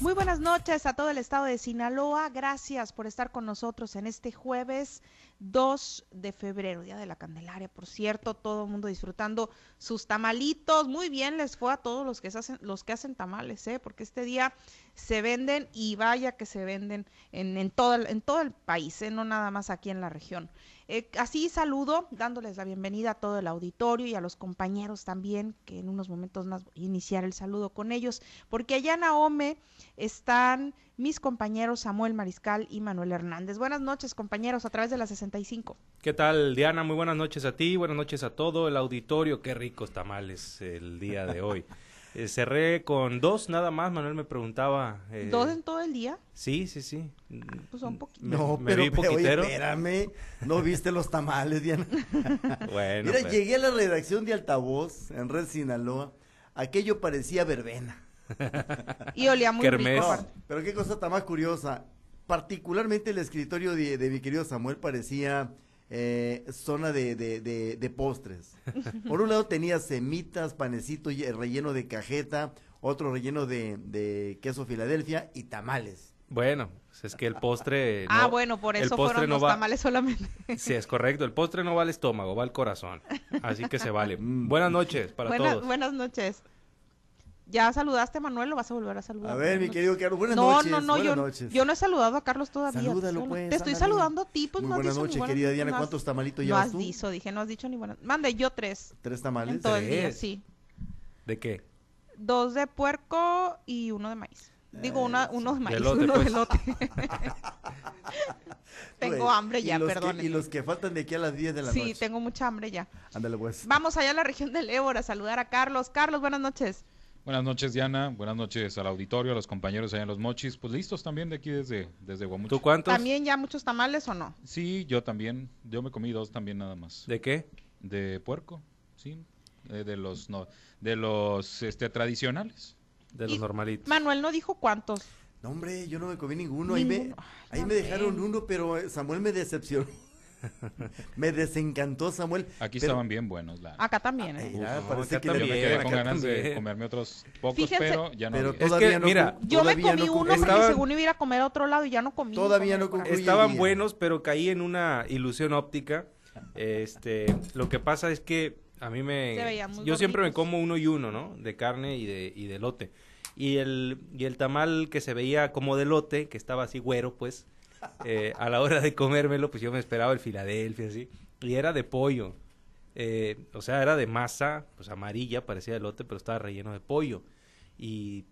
Muy buenas noches a todo el estado de Sinaloa. Gracias por estar con nosotros en este jueves 2 de febrero, Día de la Candelaria, por cierto, todo el mundo disfrutando sus tamalitos. Muy bien les fue a todos los que hacen, los que hacen tamales, ¿eh? porque este día se venden y vaya que se venden en, en, todo, el, en todo el país, ¿eh? no nada más aquí en la región. Eh, así saludo, dándoles la bienvenida a todo el auditorio y a los compañeros también, que en unos momentos más voy a iniciar el saludo con ellos, porque allá en Ahome están mis compañeros Samuel Mariscal y Manuel Hernández. Buenas noches, compañeros, a través de la 65. ¿Qué tal, Diana? Muy buenas noches a ti, buenas noches a todo el auditorio. Qué ricos tamales el día de hoy. Eh, cerré con dos nada más, Manuel me preguntaba. Eh, ¿Dos en todo el día? Sí, sí, sí. Pues son poquitos. No, me, pero, vi. Oye, espérame, ¿no viste los tamales, Diana? bueno. Mira, pero... llegué a la redacción de Altavoz en Red Sinaloa, aquello parecía verbena. y olía muy Kermés. rico. No, pero qué cosa tan más curiosa. Particularmente el escritorio de, de mi querido Samuel parecía eh, zona de, de, de, de, postres. Por un lado tenía semitas, panecito relleno de cajeta, otro relleno de, queso Filadelfia y tamales. Bueno, pues es que el postre. ah, bueno, por eso fueron no los va... tamales solamente. Sí, es correcto. El postre no va al estómago, va al corazón. Así que se vale. buenas noches para buenas, todos. Buenas noches. ¿Ya saludaste, Manuel? ¿Lo vas a volver a saludar? A ver, mi querido Carlos, buenas no, noches. No, no, buenas yo, noches. yo no he saludado a Carlos todavía. Salúdalo, pues. Te estoy ándale. saludando a ti, pues Muy no has buenas dicho noches, ni buenas- querida Diana. no has- ¿Cuántos tamalitos No llevas has tú? dicho, dije, no has dicho ni buenas. Mande, yo tres. ¿Tres En tamales? todo el día, sí. ¿De qué? Dos de puerco y uno de maíz. Digo, una, uno de maíz, elote, uno pues. de elote. tengo Pues, hambre ya, perdón. y los que faltan de aquí a las 10 de la Sí, noche. tengo mucha hambre ya. Ándale, pues. Vamos allá a la región del Ébora a saludar a Carlos. Carlos, buenas noches. Buenas noches, Diana. Buenas noches al auditorio, a los compañeros allá en Los Mochis. Pues listos también de aquí desde, desde Guamuchi. ¿Tú cuántos? ¿También ya muchos tamales o no? Sí, yo también. Yo me comí dos también nada más. ¿De qué? De puerco, sí. Eh, de los no, de los este tradicionales. De los Y- normalitos. Manuel no dijo cuántos. No, hombre, yo no me comí ninguno. Ahí me, ahí me dejaron uno, pero eh, Samuel me decepcionó. me desencantó Samuel. Aquí pero- estaban bien buenos, la Acá también, ¿eh? Ay, ya, no, parece acá que Yo le me también, quedé con ganas de también. comerme otros pocos, Fíjense- pero ya no. Pero. Es que, no mira, Yo me comí no uno porque según iba a ir a comer a otro lado y ya no comí. Todavía no concluye. Estaban buenos, pero caí en una ilusión óptica. Este, lo que pasa es que a mí Se me yo siempre me como uno y uno, ¿no? De carne y de y de lote. Y el y el tamal que se veía como de lote, que estaba así güero, pues eh, a la hora de comérmelo, pues yo me esperaba el Filadelfia así y era de pollo. Eh, o sea, era de masa, pues amarilla, parecía de lote, pero estaba relleno de pollo. Y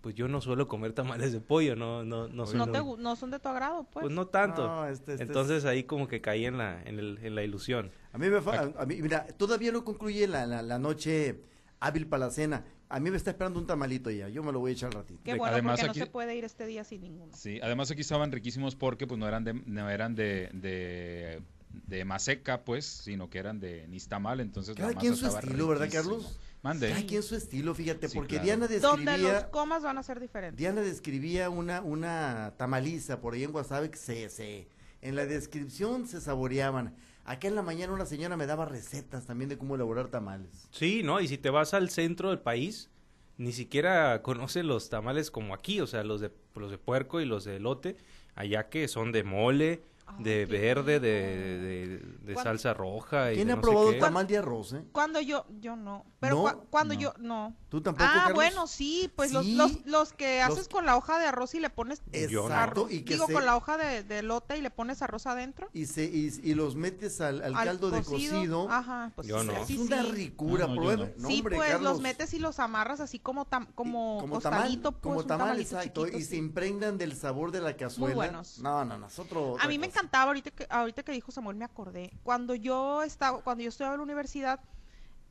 pues yo no suelo comer tamales de pollo, no no no, soy No, te no son de tu agrado, pues. pues no tanto. No, este- este es- Entonces ahí como que caí en la, en, el- en la ilusión. A mí me fa- a mí, mira, todavía no concluye la, la, la noche hábil para la cena. A mí me está esperando un tamalito ya. Yo me lo voy a echar al ratito. Qué bueno, además porque aquí- no se puede ir este día sin ninguno. Sí, además aquí estaban riquísimos porque pues no eran de no eran de de, de maseca, pues, sino que eran de nistamal, entonces Cada la quien masa su estaba estilo, ¿verdad. Carlos? Mande. Cada quien su estilo, fíjate, Sí, porque claro. Diana Donde los describía, comas van a ser diferentes. Diana describía una, una tamaliza por ahí en WhatsApp que se, se, en la descripción se saboreaban. Acá en la mañana una señora me daba recetas también de cómo elaborar tamales. Sí, ¿no? Y si te vas al centro del país, ni siquiera conocen los tamales como aquí, o sea, los de, los de puerco y los de elote, allá que son de mole, de verde, de, de, de ¿Cuándo- salsa roja. Y ¿Quién de ha no sé probado qué. tamal de arroz, eh? Cuando yo, yo no. Pero ¿No? cua- cuando No. yo, no. ¿Tú tampoco, Ah, Carlos? bueno, sí, pues los, Sí. los, los que Los- haces con la hoja de arroz y le pones. Exacto, y que digo se- con la hoja de, de lote y le pones arroz adentro. y, se, y, y los metes al, al al caldo de cocido. Ajá, pues Yo sí, no. es una ricura, prueba. no. No, sí, hombre, pues Carlos. los metes y los amarras así como tam, como, como tamal, costadito, pues, como tamal, tamalito exacto, y se impregnan del sabor de la cazuela. buenos. No, no, no, es otro. A mí me. Encantaba ahorita que ahorita que dijo Samuel me acordé. Cuando yo estaba cuando yo estudiaba en la universidad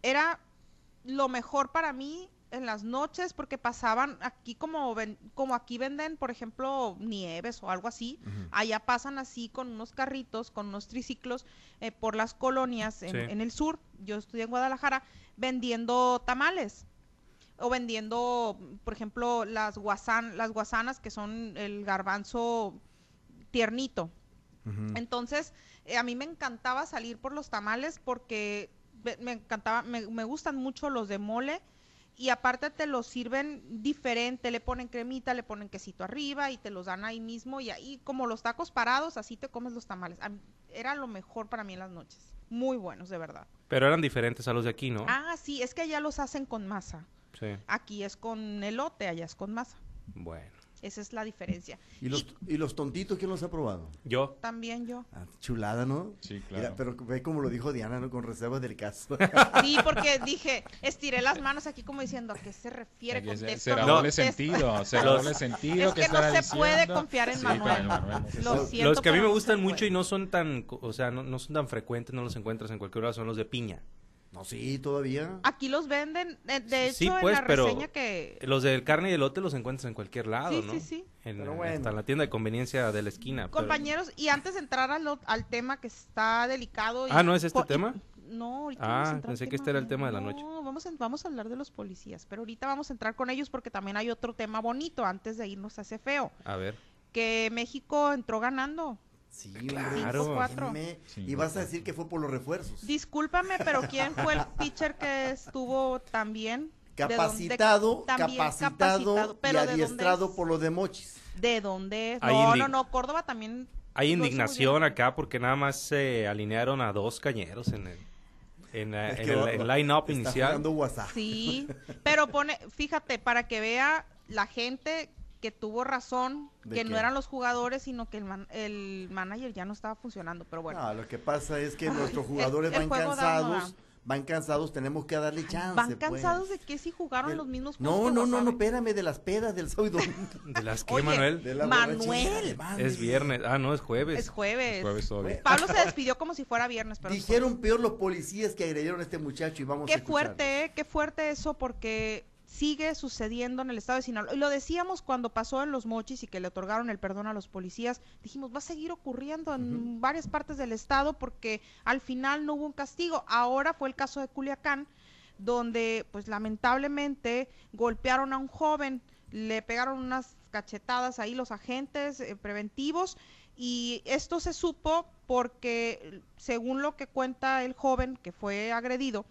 era lo mejor para mí en las noches porque pasaban aquí como ven- como aquí venden, por ejemplo, nieves o algo así. Allá pasan así con unos carritos, con unos triciclos eh, por las colonias en, Sí. en el sur. Yo estudié en Guadalajara vendiendo tamales o vendiendo, por ejemplo, las guasan, las guasanas que son el garbanzo tiernito. Entonces, eh, a mí me encantaba salir por los tamales porque me encantaba, me, me gustan mucho los de mole y aparte te lo sirven diferente, le ponen cremita, le ponen quesito arriba y te los dan ahí mismo y ahí como los tacos parados, así te comes los tamales. Mí- Era lo mejor para mí en las noches. Muy buenos, de verdad. Pero eran diferentes a los de aquí, ¿no? Ah, sí, es que allá los hacen con masa. Sí. Aquí es con elote, allá es con masa. Bueno. Esa es la diferencia. ¿Y los, y los tontitos quién los ha probado? Yo. También yo. Ah, chulada, ¿no? Sí, Mira, claro. pero ve como lo dijo Diana, ¿no? Con reservas del caso. Sí, porque dije, estiré las manos aquí como diciendo a qué se refiere con se-. Será no doble sentido, será doble sentido. Es que no se puede confiar en Sí, Manuel. pero Manuel Lo siento, los que a mí me gustan mucho y no son tan, o sea, no, no son tan frecuentes, no los encuentras en cualquier hora, son los de piña. No, sí, todavía. Aquí los venden, de, de Sí, hecho, pues, en la pero reseña que... Los del carne y elote los encuentras en cualquier lado, Sí, ¿no? sí, sí. En, Pero bueno. Hasta en la tienda de conveniencia de la esquina. pero- Compañeros, y antes de entrar al, al tema que está delicado... y- Ah, ¿no es este po- y- tema? No, ahorita Ah, vamos a pensé que este era el tema de la noche. No, vamos a, vamos a hablar de los policías, pero ahorita vamos a entrar con ellos porque también hay otro tema bonito antes de irnos a ese feo, A ver. que México entró ganando. Sí, Claro. hombre, 5-4. déjeme. Sí, y vas a claro. decir que fue por los refuerzos. Discúlpame, pero ¿quién fue el pitcher que estuvo Capacitado, también capacitado, pero y ¿de dónde adiestrado es? por los de Mochis. ¿De dónde? No, no, no, Córdoba también. Hay indignación acá porque nada más se alinearon a dos cañeros en el, en, Es en el, el line-up inicial. jugando WhatsApp. Sí, pero pone, fíjate, para que vea la gente que tuvo razón, ¿De que qué? no eran los jugadores, sino que el, man- el manager ya no estaba funcionando, pero bueno. No, lo que pasa es que Ay, nuestros el- jugadores el van juego da, cansados, no van cansados, tenemos que darle chance. ¿Van pues. cansados de que si jugaron Del- los mismos No, juegos no, no, no, espérame, de las pedas del sábado y domingo. ¿De las que, Oye, Manuel? De la Manuel. de. Es viernes. Ah, no, es jueves. Es jueves. Jueves todavía. Pablo se despidió como si fuera viernes, pero es Dijeron peor los policías que agredieron a este muchacho y vamos a Qué fuerte, ¿eh? qué fuerte eso porque sigue sucediendo en el estado de Sinaloa. Y lo decíamos cuando pasó en los mochis y que le otorgaron el perdón a los policías. Dijimos, va a seguir ocurriendo en varias partes del estado porque al final no hubo un castigo. Ahora fue el caso de Culiacán, donde pues lamentablemente golpearon a un joven, le pegaron unas cachetadas ahí los agentes eh, preventivos y esto se supo porque según lo que cuenta el joven que fue agredido,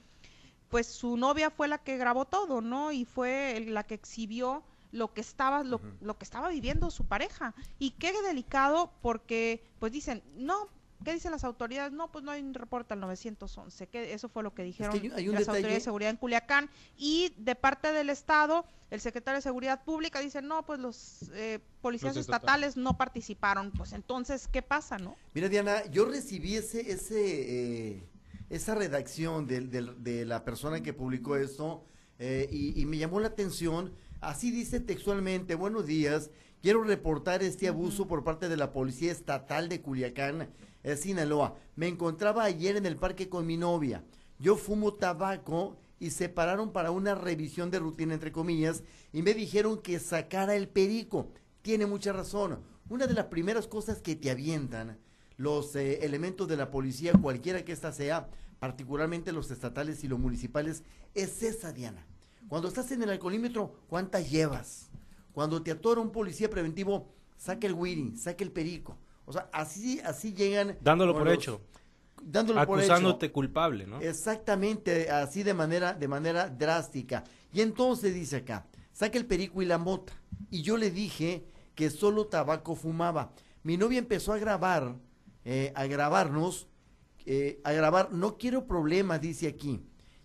pues su novia fue la que grabó todo, ¿no? Y fue el- la que exhibió lo que estaba lo, lo que estaba viviendo su pareja. Y qué delicado porque pues dicen, "No, ¿qué dicen las autoridades? No, pues no hay un reporte al 911." Que eso fue lo que dijeron hay un las detalle- autoridades de seguridad en Culiacán y de parte del estado el secretario de Seguridad Pública dice, "No, pues los eh, policías Los estatales. estatales no participaron." Pues entonces, ¿qué pasa, no? Mira, Diana, yo recibí ese, ese, eh, esa redacción de, la persona que publicó esto eh, y, y me llamó la atención. Así dice textualmente, buenos días, quiero reportar este abuso por parte de la Policía Estatal de Culiacán, eh, Sinaloa. Me encontraba ayer en el parque con mi novia. Yo fumo tabaco y se pararon para una revisión de rutina, entre comillas, y me dijeron que sacara el perico. Tiene mucha razón. Una de las primeras cosas que te avientan los eh, elementos de la policía, cualquiera que ésta sea, particularmente los estatales y los municipales, es esa, Diana. Cuando estás en el alcoholímetro, ¿cuántas llevas? Cuando te atora un policía preventivo, saca el wiri, saca el perico. O sea, así, así llegan. Dándolo por los- hecho. Dándolo por hecho. Acusándote culpable, ¿no? Exactamente, así de manera, de manera drástica. Y entonces dice acá, saca el perico y la mota. Y yo le dije que solo tabaco fumaba. Mi novia empezó a grabar, eh, a grabarnos, eh, a grabar, no quiero problemas, dice aquí,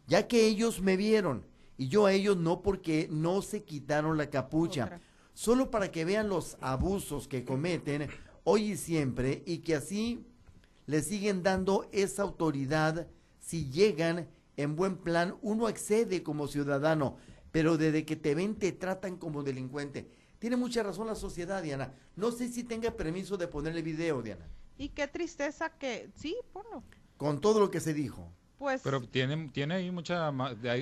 ya que ellos me vieron y yo a ellos no porque no se quitaron la capucha. Otra. Solo para que vean los abusos que cometen hoy y siempre y que así le siguen dando esa autoridad si llegan en buen plan, uno accede como ciudadano, pero desde que te ven te tratan como delincuente. Tiene mucha razón la sociedad, Diana. No sé si tenga permiso de ponerle video, Diana, Y qué tristeza que sí, ponlo. con todo lo que se dijo. Pues Pero tiene, tiene ahí mucha,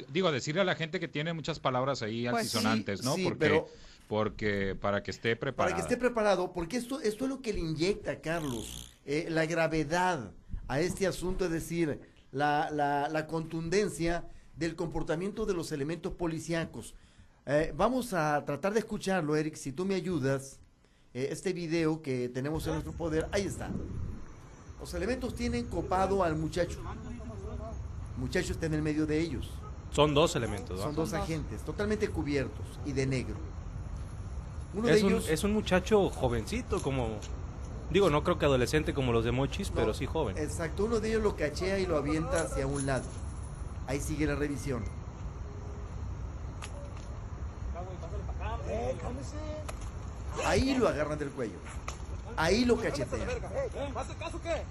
digo, decirle a la gente que tiene muchas palabras ahí Pues sí, altisonantes, ¿no? sí, porque, pero- porque para que esté preparada. Para que esté preparado, porque esto, esto es lo que le inyecta, Carlos, eh, la gravedad a este asunto, es decir, la, la, la contundencia del comportamiento de los elementos policíacos. Eh, vamos a tratar de escucharlo, Eric, si tú me ayudas. Eh, este video que tenemos en nuestro poder, ahí está. Los elementos tienen copado al muchacho. El muchacho está en el medio de ellos. Son dos elementos, ¿no? Son dos agentes, totalmente cubiertos y de negro. Uno Es de un, ellos, es un muchacho jovencito, como... Digo, no creo que adolescente como los de Mochis, No, pero sí joven. Exacto, uno de ellos lo cachea y lo avienta hacia un lado. Ahí sigue la revisión. Ahí lo agarran del cuello. Ahí lo cachetean. ¿Hace caso qué?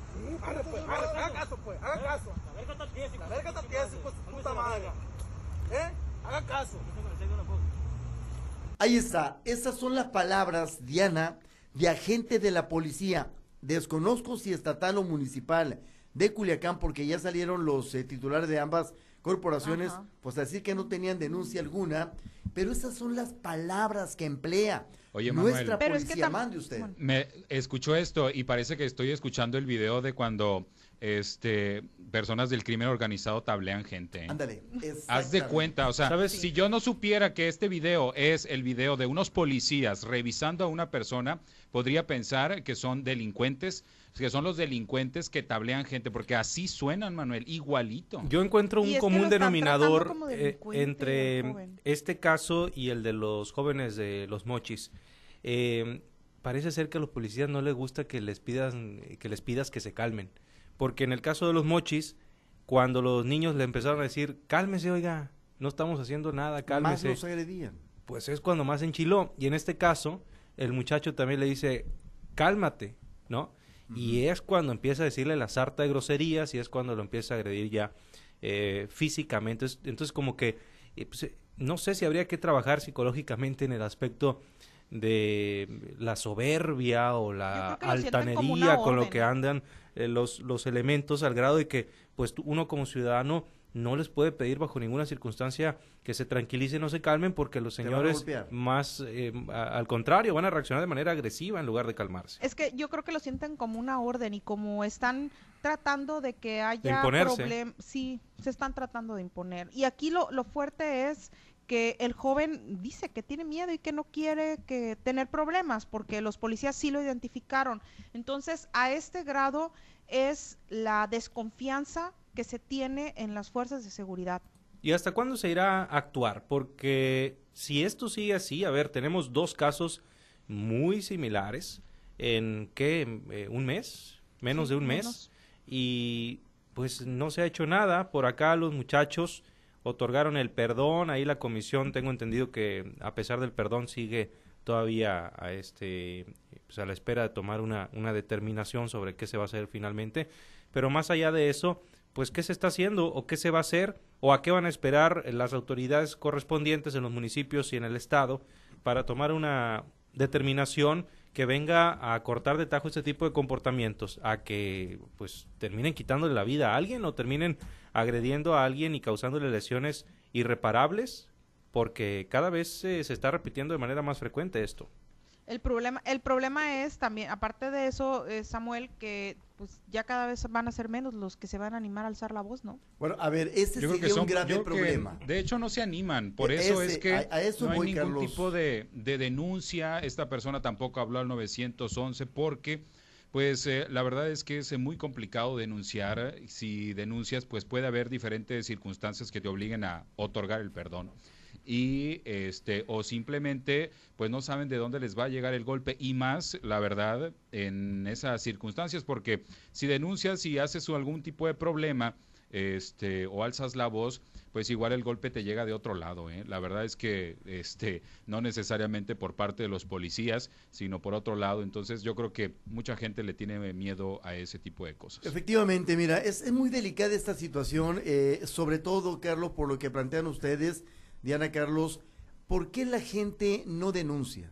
Pues, haga caso, pues, haga caso. La verga está tiesa. La verga está tiesa, pues, puta madre. ¿Eh? Haga caso. Ahí está. Esas son las palabras, Diana, de agente de la policía. Desconozco si estatal o municipal de Culiacán, porque ya salieron los eh, titulares de ambas corporaciones, Ajá. pues a decir que no tenían denuncia alguna. Pero esas son las palabras que emplea Oye, Manuel. nuestra Pero es que policía. Mande usted. bueno. Me escucho esto y parece que estoy escuchando el video de cuando este personas del crimen organizado tablean gente. Ándale. Haz de cuenta, o sea, ¿Sabes? si yo no supiera que este video es el video de unos policías revisando a una persona, podría pensar que son delincuentes, que son los delincuentes que tablean gente, porque así suenan, Manuel, igualito. Yo encuentro un común denominador eh, entre este caso y el de los jóvenes de los mochis. Eh, parece ser que a los policías no les gusta que les pidan que les pidas que se calmen, porque en el caso de los mochis, cuando los niños le empezaron a decir cálmese, oiga, no estamos haciendo nada, Más cálmese, los agredían. pues es cuando más enchiló. Y en este caso, el muchacho también le dice, cálmate, ¿no? Y es cuando empieza a decirle la sarta de groserías y es cuando lo empieza a agredir ya eh, físicamente. Entonces, entonces, como que, eh, pues, eh, no sé si habría que trabajar psicológicamente en el aspecto de la soberbia o la altanería con lo que andan eh, los, los elementos al grado de que pues uno como ciudadano no les puede pedir bajo ninguna circunstancia que se tranquilicen o se calmen porque los señores más eh, a- al contrario van a reaccionar de manera agresiva en lugar de calmarse. Es que yo creo que lo sienten como una orden y como están tratando de que haya imponerse. problemas, sí, se están tratando de imponer. Y aquí lo, lo fuerte es que el joven dice que tiene miedo y que no quiere que tener problemas porque los policías sí lo identificaron. Entonces, a este grado es la desconfianza que se tiene en las fuerzas de seguridad. ¿Y hasta cuándo se irá a actuar? Porque si esto sigue así, a ver, tenemos dos casos muy similares en que eh, un mes, menos Sí, de un mes, y pues no se ha hecho nada. Por acá los muchachos otorgaron el perdón, ahí la comisión tengo entendido que a pesar del perdón sigue todavía a este pues a la espera de tomar una, una determinación sobre qué se va a hacer finalmente. Pero más allá de eso, pues qué se está haciendo o qué se va a hacer o a qué van a esperar las autoridades correspondientes en los municipios y en el estado para tomar una determinación que venga a cortar de tajo este tipo de comportamientos, a que pues terminen quitándole la vida a alguien o terminen agrediendo a alguien y causándole lesiones irreparables, porque cada vez eh, se está repitiendo de manera más frecuente esto. El problema, el problema es también, aparte de eso, eh, Samuel, que pues ya cada vez van a ser menos los que se van a animar a alzar la voz, ¿no? Bueno, a ver, ese Yo creo sería que son, un grave problema. de hecho, no se animan. Por E- eso ese- es que a- a eso no hay ningún Carlos. tipo de, de denuncia. Esta persona tampoco habló al 911 porque, pues, eh, la verdad es que es eh, muy complicado denunciar. Si denuncias, pues puede haber diferentes circunstancias que te obliguen a otorgar el perdón. Y este, o simplemente, pues no saben de dónde les va a llegar el golpe. Y más, la verdad, en esas circunstancias, porque si denuncias y haces algún tipo de problema, este, o alzas la voz, pues igual el golpe te llega de otro lado, ¿eh? La verdad es que, este, no necesariamente por parte de los policías, sino por otro lado. Entonces, yo creo que mucha gente le tiene miedo a ese tipo de cosas. Efectivamente, mira, es, es muy delicada esta situación, eh, sobre todo, Carlos, por lo que plantean ustedes, Diana Carlos, ¿por qué la gente no denuncia?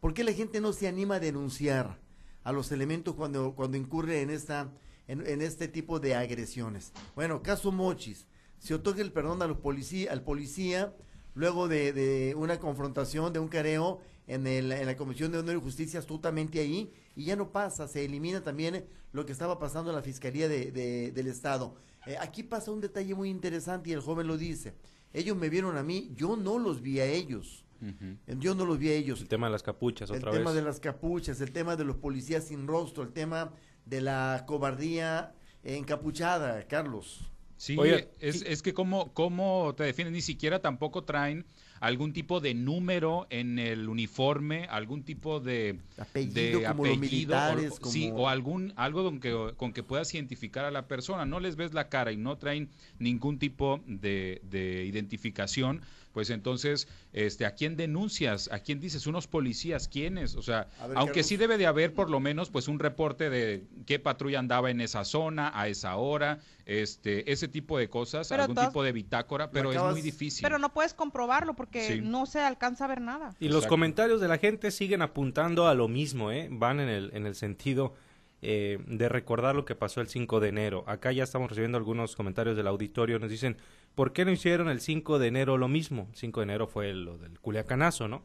¿Por qué la gente no se anima a denunciar a los elementos cuando, cuando incurre en, esta, en, este tipo de agresiones? Bueno, caso Mochis, se otorga el perdón a policía, al policía luego de, una confrontación, de un careo en, la Comisión de Honor y Justicia, astutamente ahí, y ya no pasa, se elimina también lo que estaba pasando en la Fiscalía de, de- del Estado. Eh, aquí pasa un detalle muy interesante y el joven lo dice. Ellos me vieron a mí, yo no los vi a ellos. Yo no los vi a ellos. El tema de las capuchas, El otra tema vez. de las capuchas, el tema de los policías sin rostro, el tema de la cobardía encapuchada, Carlos. Sí, Oye, es, es que cómo, cómo te definen, ni siquiera tampoco traen algún tipo de número en el uniforme, algún tipo de Apellido, de como los militares, o, sí, o algún algo con que, con que puedas identificar a la persona. No les ves la cara y no traen ningún tipo de, de identificación, pues entonces, este, ¿a quién denuncias? ¿A quién dices? Unos policías, ¿quiénes? O sea, ver, aunque Carlos. sí debe de haber por lo menos pues un reporte de qué patrulla andaba en esa zona a esa hora, este, ese tipo de cosas, Pero algún tipo de bitácora, pero es muy difícil. Pero no puedes comprobarlo porque Sí. no se alcanza a ver nada. Y los comentarios de la gente siguen apuntando a lo mismo, ¿eh? Van en el, en el sentido eh, de recordar lo que pasó el 5 de enero. Acá ya estamos recibiendo algunos comentarios del auditorio. Nos dicen, ¿por qué no hicieron el 5 de enero lo mismo? El 5 de enero fue lo del culiacanazo, ¿no?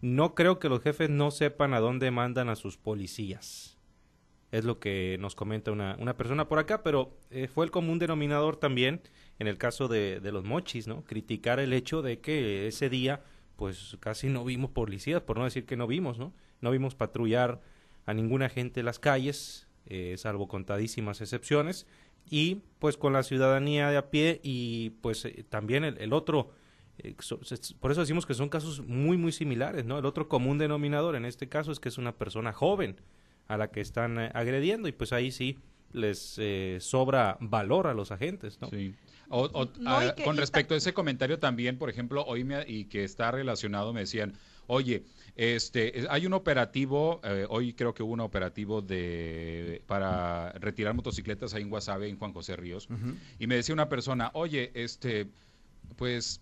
No creo que los jefes no sepan a dónde mandan a sus policías. Es lo que nos comenta una, una persona por acá, pero eh, fue el común denominador también en el caso de, de los mochis, ¿no? Criticar el hecho de que ese día, pues casi no vimos policías, por no decir que no vimos, ¿no? No vimos patrullar a ninguna gente en las calles, eh, salvo contadísimas excepciones, y pues con la ciudadanía de a pie y pues eh, también el, el otro, eh, so- se- por eso decimos que son casos muy, muy similares, ¿no? El otro común denominador en este caso es que es una persona joven a la que están eh, agrediendo y pues ahí sí les eh, sobra valor a los agentes, ¿no? Sí. O- o- No, ah, que- con respecto a ese comentario también, por ejemplo, hoy me, y que está relacionado, me decían, oye, este, es- hay un operativo, eh, hoy creo que hubo un operativo de para retirar motocicletas ahí en Guasave, en Juan José Ríos, y me decía una persona, oye, este, pues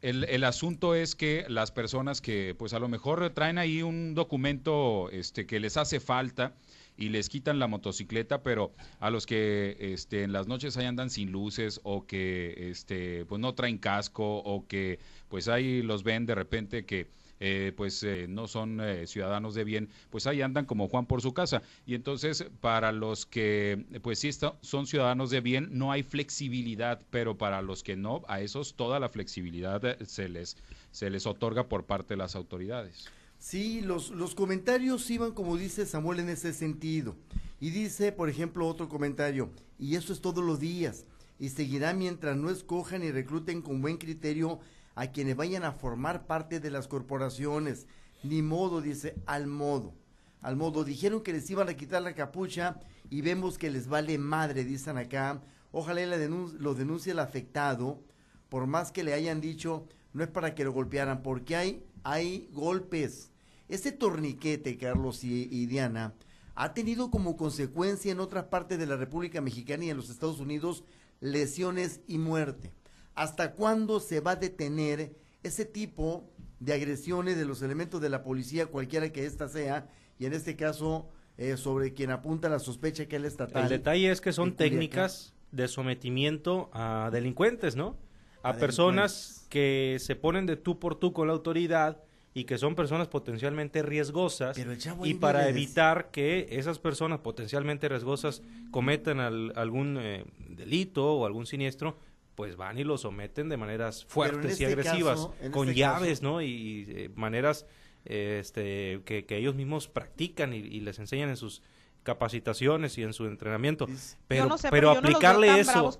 el, el asunto es que las personas que pues a lo mejor traen ahí un documento este que les hace falta y les quitan la motocicleta, pero a los que este en las noches ahí andan sin luces o que este pues no traen casco o que pues ahí los ven de repente que eh, pues eh, no son eh, ciudadanos de bien, pues ahí andan como Juan por su casa. Y entonces, para los que pues sí son ciudadanos de bien, no hay flexibilidad, pero para los que no, a esos toda la flexibilidad eh, se les, se les otorga por parte de las autoridades. Sí, los, los comentarios iban, como dice Samuel, en ese sentido. Y dice, por ejemplo, otro comentario, y eso es todos los días, y seguirá mientras no escojan y recluten con buen criterio a quienes vayan a formar parte de las corporaciones. Ni modo, dice, al modo. Al modo, dijeron que les iban a quitar la capucha y vemos que les vale madre, dicen acá. Ojalá la lo denuncie el afectado, por más que le hayan dicho, no es para que lo golpearan, porque hay, hay golpes. Ese torniquete, Carlos y, y Diana, ha tenido como consecuencia en otras partes de la República Mexicana y en los Estados Unidos lesiones y muerte. ¿Hasta cuándo se va a detener ese tipo de agresiones de los elementos de la policía, cualquiera que ésta sea, y en este caso eh, sobre quien apunta la sospecha que él estatal? El detalle es que son técnicas de sometimiento a delincuentes, ¿no? A, A personas que se ponen de tú por tú con la autoridad y que son personas potencialmente riesgosas Pero el chavo y para evitar que esas personas potencialmente riesgosas cometan al- algún eh, delito o algún siniestro, pues van y lo someten de maneras fuertes este y agresivas, caso- en con este llaves, caso- ¿no? Y eh, maneras eh, este, que, que ellos mismos practican y, y les enseñan en sus capacitaciones y en su entrenamiento. Pero, yo no sé, pero no aplicarle eso,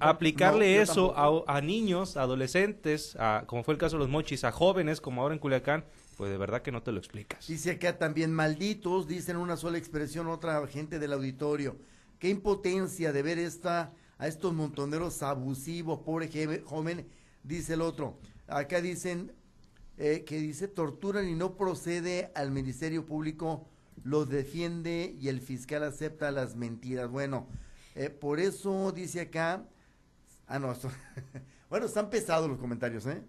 aplicarle No, eso a, a niños, adolescentes, a, como fue el caso de los mochis, a jóvenes, como ahora en Culiacán, pues de verdad que no te lo explicas. Dice acá también malditos, dicen una sola expresión otra gente del auditorio. Qué impotencia de ver esta a estos montoneros abusivos, pobre joven, dice el otro. Acá dicen eh, que dice torturan y no procede al Ministerio Público, los defiende y el fiscal acepta las mentiras. Bueno, eh, por eso dice acá, ah no, bueno, están pesados los comentarios, ¿eh?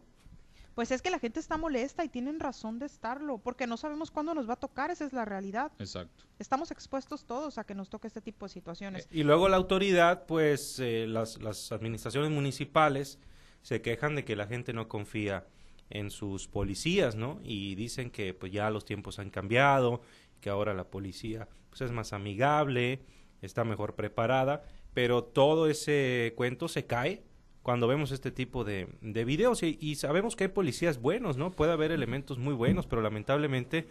Pues es que la gente está molesta y tienen razón de estarlo, porque no sabemos cuándo nos va a tocar, esa es la realidad. Exacto. Estamos expuestos todos a que nos toque este tipo de situaciones. Y luego la autoridad, pues eh, las, las administraciones municipales se quejan de que la gente no confía en sus policías, ¿no? Y dicen que pues ya los tiempos han cambiado, que ahora la policía pues es más amigable, está mejor preparada, pero todo ese cuento se cae cuando vemos este tipo de, de videos y, y sabemos que hay policías buenos, ¿no? Puede haber elementos muy buenos, pero lamentablemente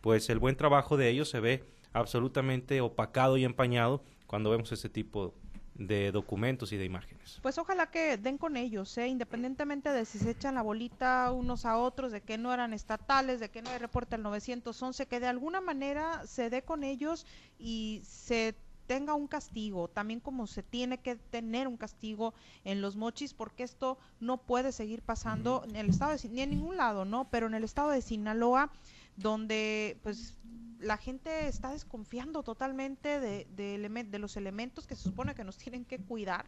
pues el buen trabajo de ellos se ve absolutamente opacado y empañado cuando vemos este tipo de documentos y de imágenes. Pues ojalá que den con ellos, ¿eh? independientemente de si se echan la bolita unos a otros, de que no eran estatales, de que no hay reporte al 911, que de alguna manera se dé con ellos y se tenga un castigo, también como se tiene que tener un castigo en los mochis, porque esto no puede seguir pasando en el estado de ni en ningún lado, ¿no? Pero en el estado de Sinaloa, donde pues la gente está desconfiando totalmente de, de, de los elementos que se supone que nos tienen que cuidar.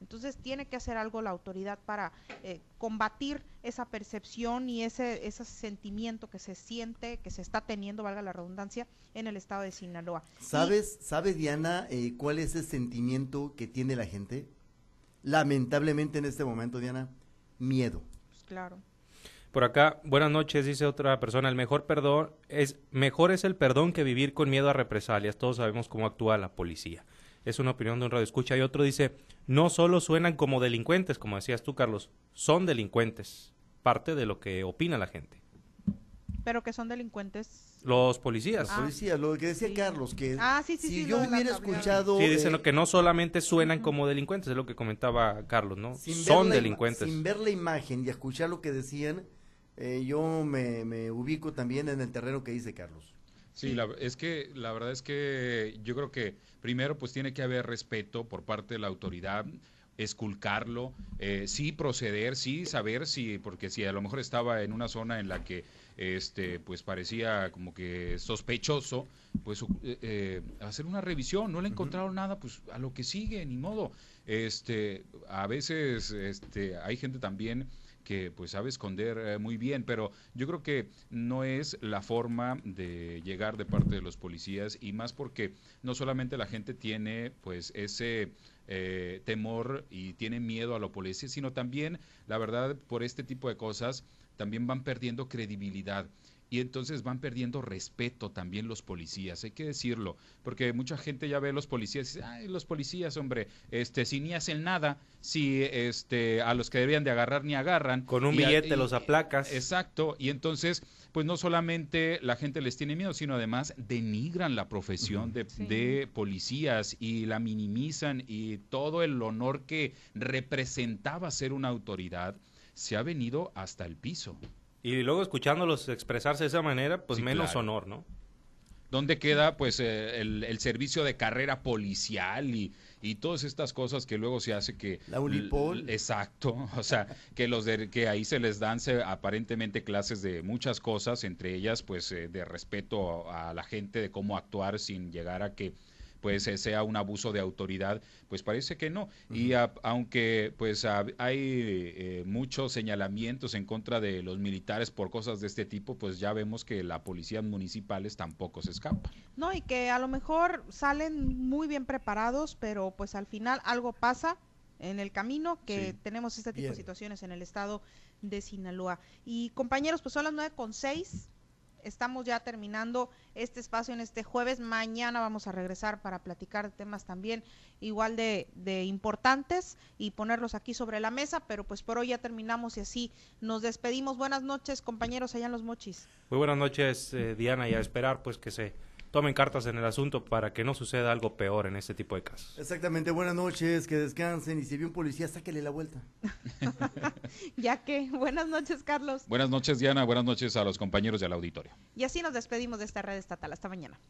Entonces tiene que hacer algo la autoridad para eh, combatir esa percepción y ese, ese sentimiento que se siente, que se está teniendo, valga la redundancia, en el estado de Sinaloa. Y- ¿Sabes, ¿Sabes, Diana, eh, cuál es el sentimiento que tiene la gente? Lamentablemente en este momento, Diana, miedo. pues, claro. Por acá, buenas noches, dice otra persona, el mejor perdón es mejor es el perdón que vivir con miedo a represalias. Todos sabemos cómo actúa la policía. Es una opinión de un radio escucha y otro dice, no solo suenan como delincuentes, como decías tú, Carlos, son delincuentes. Parte de lo que opina la gente. Pero que son delincuentes. Los policías. Ah. Policía, lo que decía Sí. Carlos, que Ah, sí, sí, si sí, yo hubiera escuchado... Sí, dicen eh, que no solamente suenan como delincuentes, es lo que comentaba Carlos, ¿no? sin Son delincuentes. Sin ver la imagen y escuchar lo que decían, eh, yo me, me ubico también en el terreno que dice Carlos. Sí, la- es que la verdad es que yo creo que primero pues tiene que haber respeto por parte de la autoridad, esculcarlo, eh, sí proceder, sí saber si, porque si a lo mejor estaba en una zona en la que este pues parecía como que sospechoso, pues eh, eh, hacer una revisión, no le encontraron nada, pues a lo que sigue, ni modo. Este, a veces este hay gente también que pues sabe esconder eh, muy bien, pero yo creo que no es la forma de llegar de parte de los policías y más porque no solamente la gente tiene pues ese eh, temor y tiene miedo a la policía, sino también, la verdad, por este tipo de cosas, también van perdiendo credibilidad. Y entonces van perdiendo respeto también los policías, hay que decirlo, porque mucha gente ya ve a los policías y dice, ay, los policías, hombre, este, si ni hacen nada, si este, a los que deberían de agarrar ni agarran. Con un a- billete y- los aplacas. Exacto, y entonces, pues no solamente la gente les tiene miedo, sino además denigran la profesión de, Sí. de policías y la minimizan y todo el honor que representaba ser una autoridad se ha venido hasta el piso. Y luego escuchándolos expresarse de esa manera, pues Sí, menos claro. honor, ¿no? ¿Dónde queda pues eh, el, el servicio de carrera policial y, y todas estas cosas que luego se hace que... La Unipol. Exacto, o sea, que los de, que ahí se les dan se- aparentemente clases de muchas cosas, entre ellas pues eh, de respeto a, a la gente, de cómo actuar sin llegar a que pues eh, sea un abuso de autoridad, pues parece que no. Y a- aunque pues a- hay eh, muchos señalamientos en contra de los militares por cosas de este tipo, pues ya vemos que la policía municipales tampoco se escapa. No, y que a lo mejor salen muy bien preparados, pero pues al final algo pasa en el camino que Sí. tenemos este tipo Bien. de situaciones en el estado de Sinaloa. Y compañeros, pues son las nueve con seis. Estamos ya terminando este espacio en este jueves. Mañana vamos a regresar para platicar temas también igual de, de importantes y ponerlos aquí sobre la mesa, pero pues por hoy ya terminamos y así nos despedimos. Buenas noches, compañeros allá en Los Mochis. Muy buenas noches, eh, Diana, y a esperar pues que se tomen cartas en el asunto para que no suceda algo peor en este tipo de casos. Exactamente, buenas noches, que descansen y si ve un policía, sáquele la vuelta. Ya que, buenas noches, Carlos. Buenas noches, Diana. Buenas noches a los compañeros del auditorio. Y así nos despedimos de esta red estatal. Hasta mañana.